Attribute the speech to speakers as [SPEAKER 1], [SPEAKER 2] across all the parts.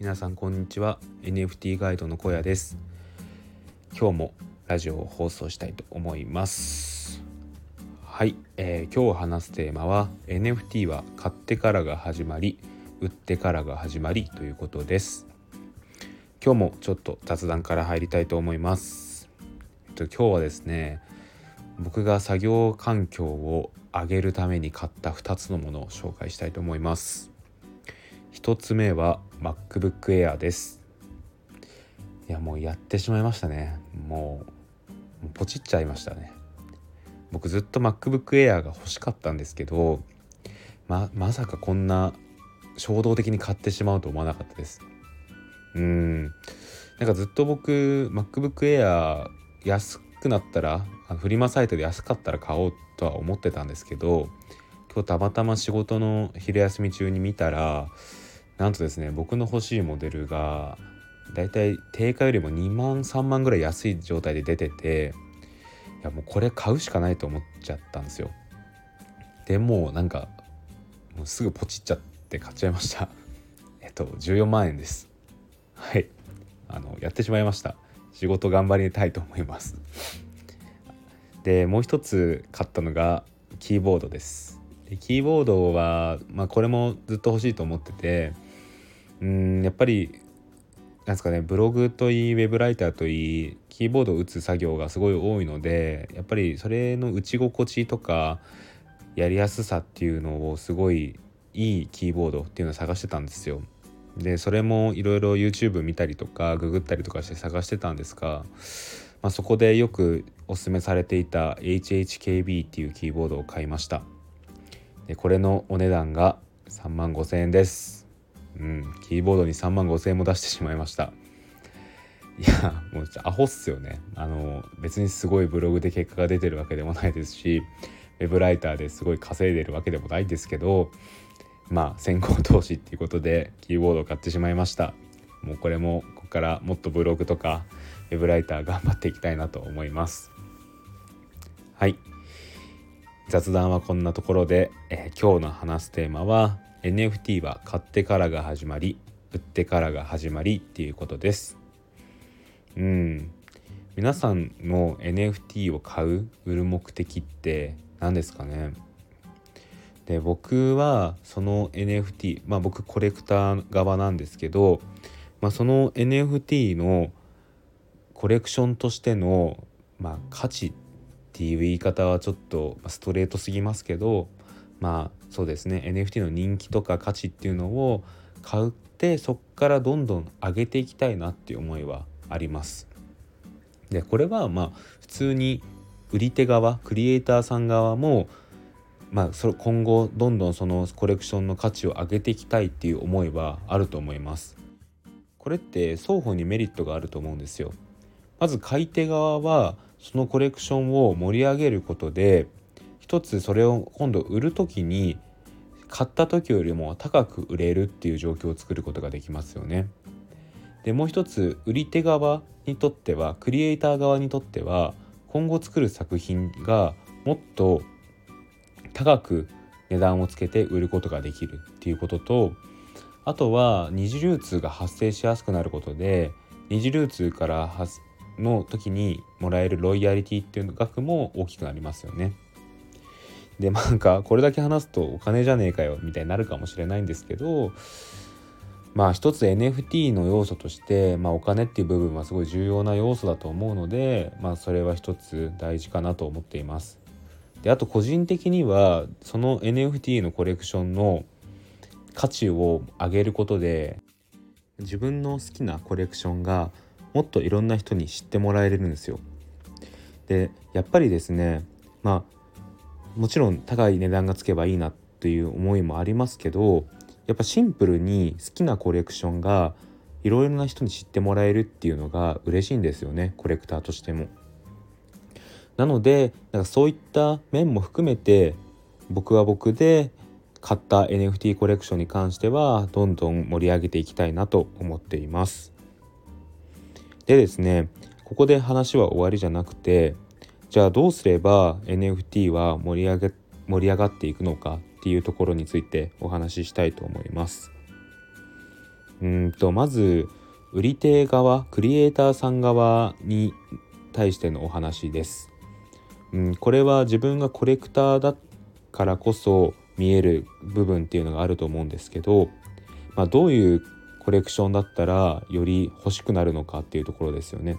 [SPEAKER 1] 皆さんこんにちは。NFT ガイドの小屋です。今日もラジオを放送したいと思います。はい、えー、今日話すテーマは NFT は買ってからが始まり売ってからが始まりということです。今日もちょっと雑談から入りたいと思います、えっと、今日はですね僕が作業環境を上げるために買った2つのものを紹介したいと思います。1つ目は MacBook Air です。いやもうやってしまいましたね。もうポチっちゃいましたね。僕ずっと MacBook Air が欲しかったんですけどままさかこんな衝動的に買ってしまうと思わなかったです。うん。なんかずっと僕 MacBook Air 安くなったらフリマサイトで安かったら買おうとは思ってたんですけど今日たまたま仕事の昼休み中に見たらなんとですね僕の欲しいモデルがだいたい定価よりも2万3万ぐらい安い状態で出てていやもうこれ買うしかないと思っちゃったんですよ。でもなんかもうすぐポチっちゃって買っちゃいました。えっと14万円です。はい。あのやってしまいました。仕事頑張りたいと思います。でもう一つ買ったのがキーボードです。でキーボードは、まあ、これもずっと欲しいと思っててうんやっぱりなんですかねブログといいウェブライターといいキーボードを打つ作業がすごい多いのでやっぱりそれの打ち心地とかやりやすさっていうのをすごいいいキーボードっていうのを探してたんですよ。でそれもいろいろ YouTube 見たりとかググったりとかして探してたんですが、まあ、そこでよくおすすめされていた HHKB っていうキーボードを買いましたでこれのお値段が3万5千円ですうん。キーボードに3万5千円も出してしまいました。いやもうアホっすよね。あの別にすごいブログで結果が出てるわけでもないですしウェブライターですごい稼いでるわけでもないんですけどまあ先行投資っていうことでキーボードを買ってしまいました。もうこれもここからもっとブログとかウェブライター頑張っていきたいなと思います。はい。雑談はこんなところで、えー、今日の話すテーマは NFT は買ってからが始まり売ってからが始まりっていうことです。うん。皆さんの NFT を買う売る目的って何ですかね？で僕はその NFT まあ僕コレクター側なんですけど、まあ、その NFT のコレクションとしての、まあ、価値っていう言い方はちょっとストレートすぎますけどまあそうですね NFT の人気とか価値っていうのを買ってそっからどんどん上げていきたいなっていう思いはあります。でこれはまあ普通に売り手側クリエイターさん側もまあ、それ今後どんどんそのコレクションの価値を上げていきたいっていう思いはあると思います。これって双方にメリットがあると思うんですよ。まず買い手側はそのコレクションを盛り上げることで一つそれを今度売る時に買った時よりも高く売れるっていう状況を作ることができますよね。でもう一つ売り手側にとってはクリエイター側にとっては今後作る作品がもっと高く値段をつけて売ることができるっていうこととあとは二次流通が発生しやすくなることで二次流通からの時にもらえるロイヤリティっていう額も大きくなりますよね。でなんかこれだけ話すとお金じゃねえかよみたいになるかもしれないんですけどまあ一つ NFT の要素として、まあ、お金っていう部分はすごい重要な要素だと思うので、まあ、それは一つ大事かなと思っています。であと個人的にはその NFT のコレクションの価値を上げることで自分の好きなコレクションがもっといろんな人に知ってもらえるんですよ。でやっぱりですねまあもちろん高い値段がつけばいいなという思いもありますけどやっぱシンプルに好きなコレクションがいろいろな人に知ってもらえるっていうのが嬉しいんですよねコレクターとしても。なのでなんかそういった面も含めて僕は僕で買った NFT コレクションに関してはどんどん盛り上げていきたいなと思っています。でですねここで話は終わりじゃなくてじゃあどうすれば NFT は盛り上げ盛り上がっていくのかっていうところについてお話ししたいと思います。うんとまず売り手側クリエイターさん側に対してのお話です。うん、これは自分がコレクターだからこそ見える部分っていうのがあると思うんですけど、まあ、どういうコレクションだったらより欲しくなるのかっていうところですよね。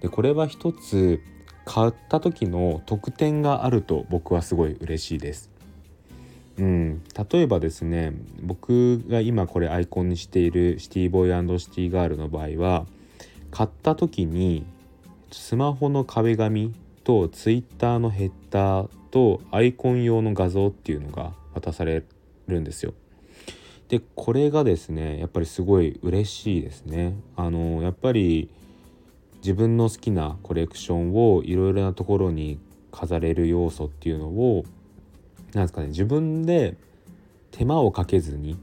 [SPEAKER 1] でこれは一つ買った時の特典があると僕はすごい嬉しいです。うん、例えばですね僕が今これアイコンにしているシティボーイシティガールの場合は買った時にスマホの壁紙とツイッターのヘッダーとアイコン用の画像っていうのが渡されるんですよ。でこれがですねやっぱりすごい嬉しいですね。あのやっぱり自分の好きなコレクションをいろいろなところに飾れる要素っていうのをなんですかね自分で手間をかけずに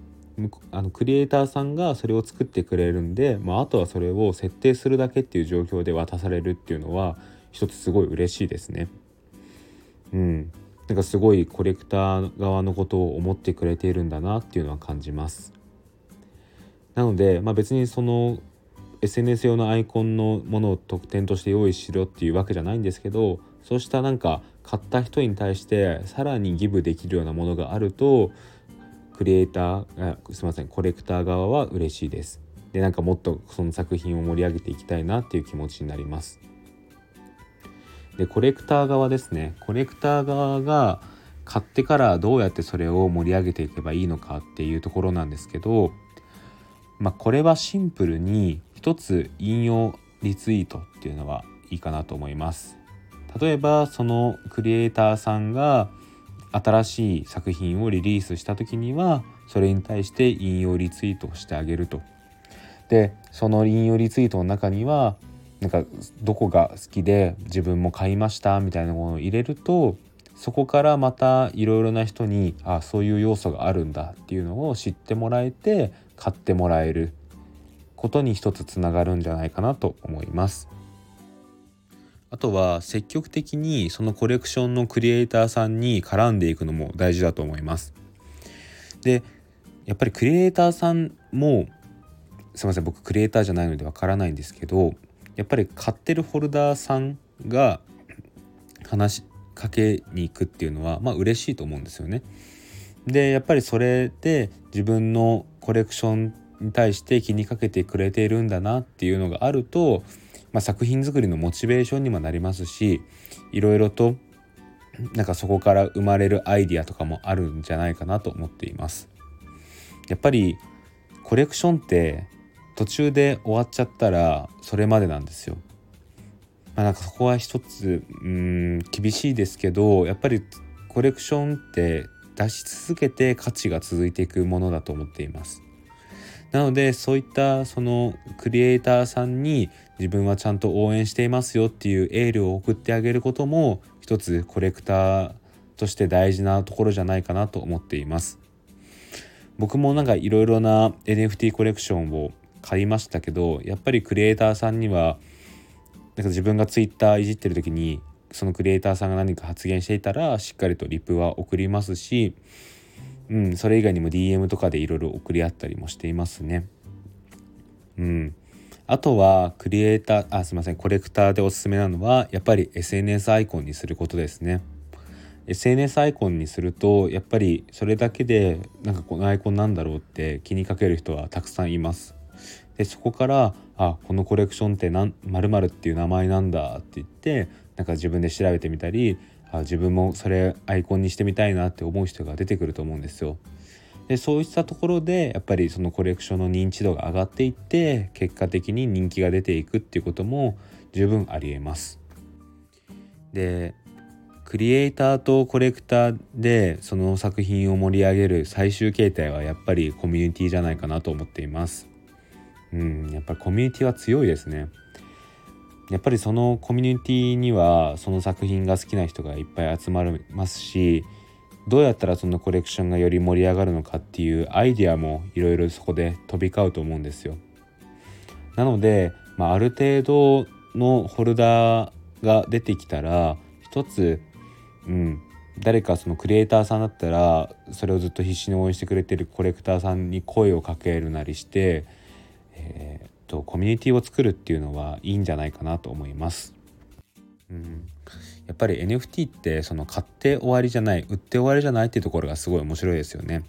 [SPEAKER 1] あのクリエイターさんがそれを作ってくれるんで、まあ、あとはそれを設定するだけっていう状況で渡されるっていうのは一つすごい嬉しいですね。うん、なんかすごいコレクター側のことを思ってくれているんだなっていうのは感じます。なので、まあ、別にその SNS 用のアイコンのものを特典として用意しろっていうわけじゃないんですけどそうしたなんか買った人に対してさらにギブできるようなものがあるとクリエイターすいませんコレクター側は嬉しいです。でなんかもっとその作品を盛り上げていきたいなっていう気持ちになります。でコレクター側ですねコレクター側が買ってからどうやってそれを盛り上げていけばいいのかっていうところなんですけどまあこれはシンプルに一つ引用リツイートっていうのはいいかなと思います。例えばそのクリエイターさんが新しい作品をリリースした時にはそれに対して引用リツイートをしてあげると。でその引用リツイートの中にはなんかどこが好きで自分も買いましたみたいなものを入れるとそこからまたいろいろな人にあそういう要素があるんだっていうのを知ってもらえて買ってもらえる。ことに一つつながるんじゃないかなと思います。あとは積極的にそのコレクションのクリエイターさんに絡んでいくのも大事だと思います。でやっぱりクリエイターさんもすいません僕クリエイターじゃないのでわからないんですけどやっぱり買ってるホルダーさんが話しかけに行くっていうのはまあ嬉しいと思うんですよね。でやっぱりそれで自分のコレクションに対して気にかけてくれているんだなっていうのがあると、まあ、作品作りのモチベーションにもなりますしいろいろとなんかそこから生まれるアイディアとかもあるんじゃないかなと思っています。やっぱりコレクションって途中で終わっちゃったらそれまでなんですよ。まあ、なんかそこは一つうん厳しいですけどやっぱりコレクションって出し続けて価値が続いていくものだと思っています。なのでそういったそのクリエイターさんに自分はちゃんと応援していますよっていうエールを送ってあげることも一つコレクターとして大事なところじゃないかなと思っています。僕もなんかいろいろな NFT コレクションを買いましたけどやっぱりクリエイターさんにはなんか自分が Twitter いじってる時にそのクリエイターさんが何か発言していたらしっかりとリプは送りますしうん、それ以外にも DM とかでいろいろ送り合ったりもしていますね。うん。あとはクリエイターあすいませんコレクターでおすすめなのはやっぱり SNS アイコンにすることですね。SNS アイコンにするとやっぱりそれだけでなんかこのアイコンなんだろうって気にかける人はたくさんいます。でそこからあこのコレクションってまるっていう名前なんだって言ってなんか自分で調べてみたりあ自分もそれアイコンにしてみたいなって思う人が出てくると思うんですよ。でそういったところでやっぱりそのコレクションの認知度が上がっていって結果的に人気が出ていくっていうことも十分ありえます。でクリエイターとコレクターでその作品を盛り上げる最終形態はやっぱりコミュニティじゃないかなと思っています。うん、やっぱりコミュニティは強いですね。やっぱりそのコミュニティにはその作品が好きな人がいっぱい集まりますしどうやったらそのコレクションがより盛り上がるのかっていうアイデアもいろいろそこで飛び交うと思うんですよ。なので、まあ、ある程度のホルダーが出てきたら一つ、うん、誰かそのクリエイターさんだったらそれをずっと必死に応援してくれてるコレクターさんに声をかけるなりして、えーと、コミュニティを作るっていうのはいいんじゃないかなと思います。うん、やっぱり NFT ってその買って終わりじゃない売って終わりじゃないっていうところがすごい面白いですよね。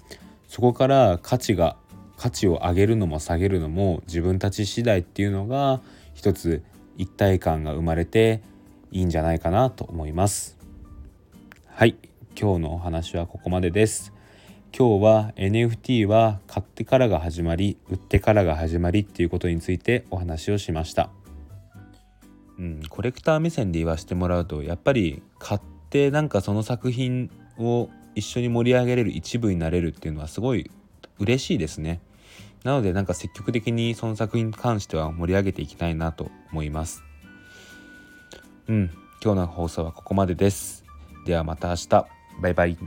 [SPEAKER 1] そこから価値が価値を上げるのも下げるのも自分たち次第っていうのが一つ一体感が生まれていいんじゃないかなと思います。はい今日のお話はここまでです今日は NFT は買ってからが始まり売ってからが始まりっていうことについてお話をしました。うん、コレクター目線で言わせてもらうとやっぱり買ってなんかその作品を一緒に盛り上げれる一部になれるっていうのはすごい嬉しいですね。なのでなんか積極的にその作品に関しては盛り上げていきたいなと思います。うん今日の放送はここまでです。ではまた明日。バイバイ。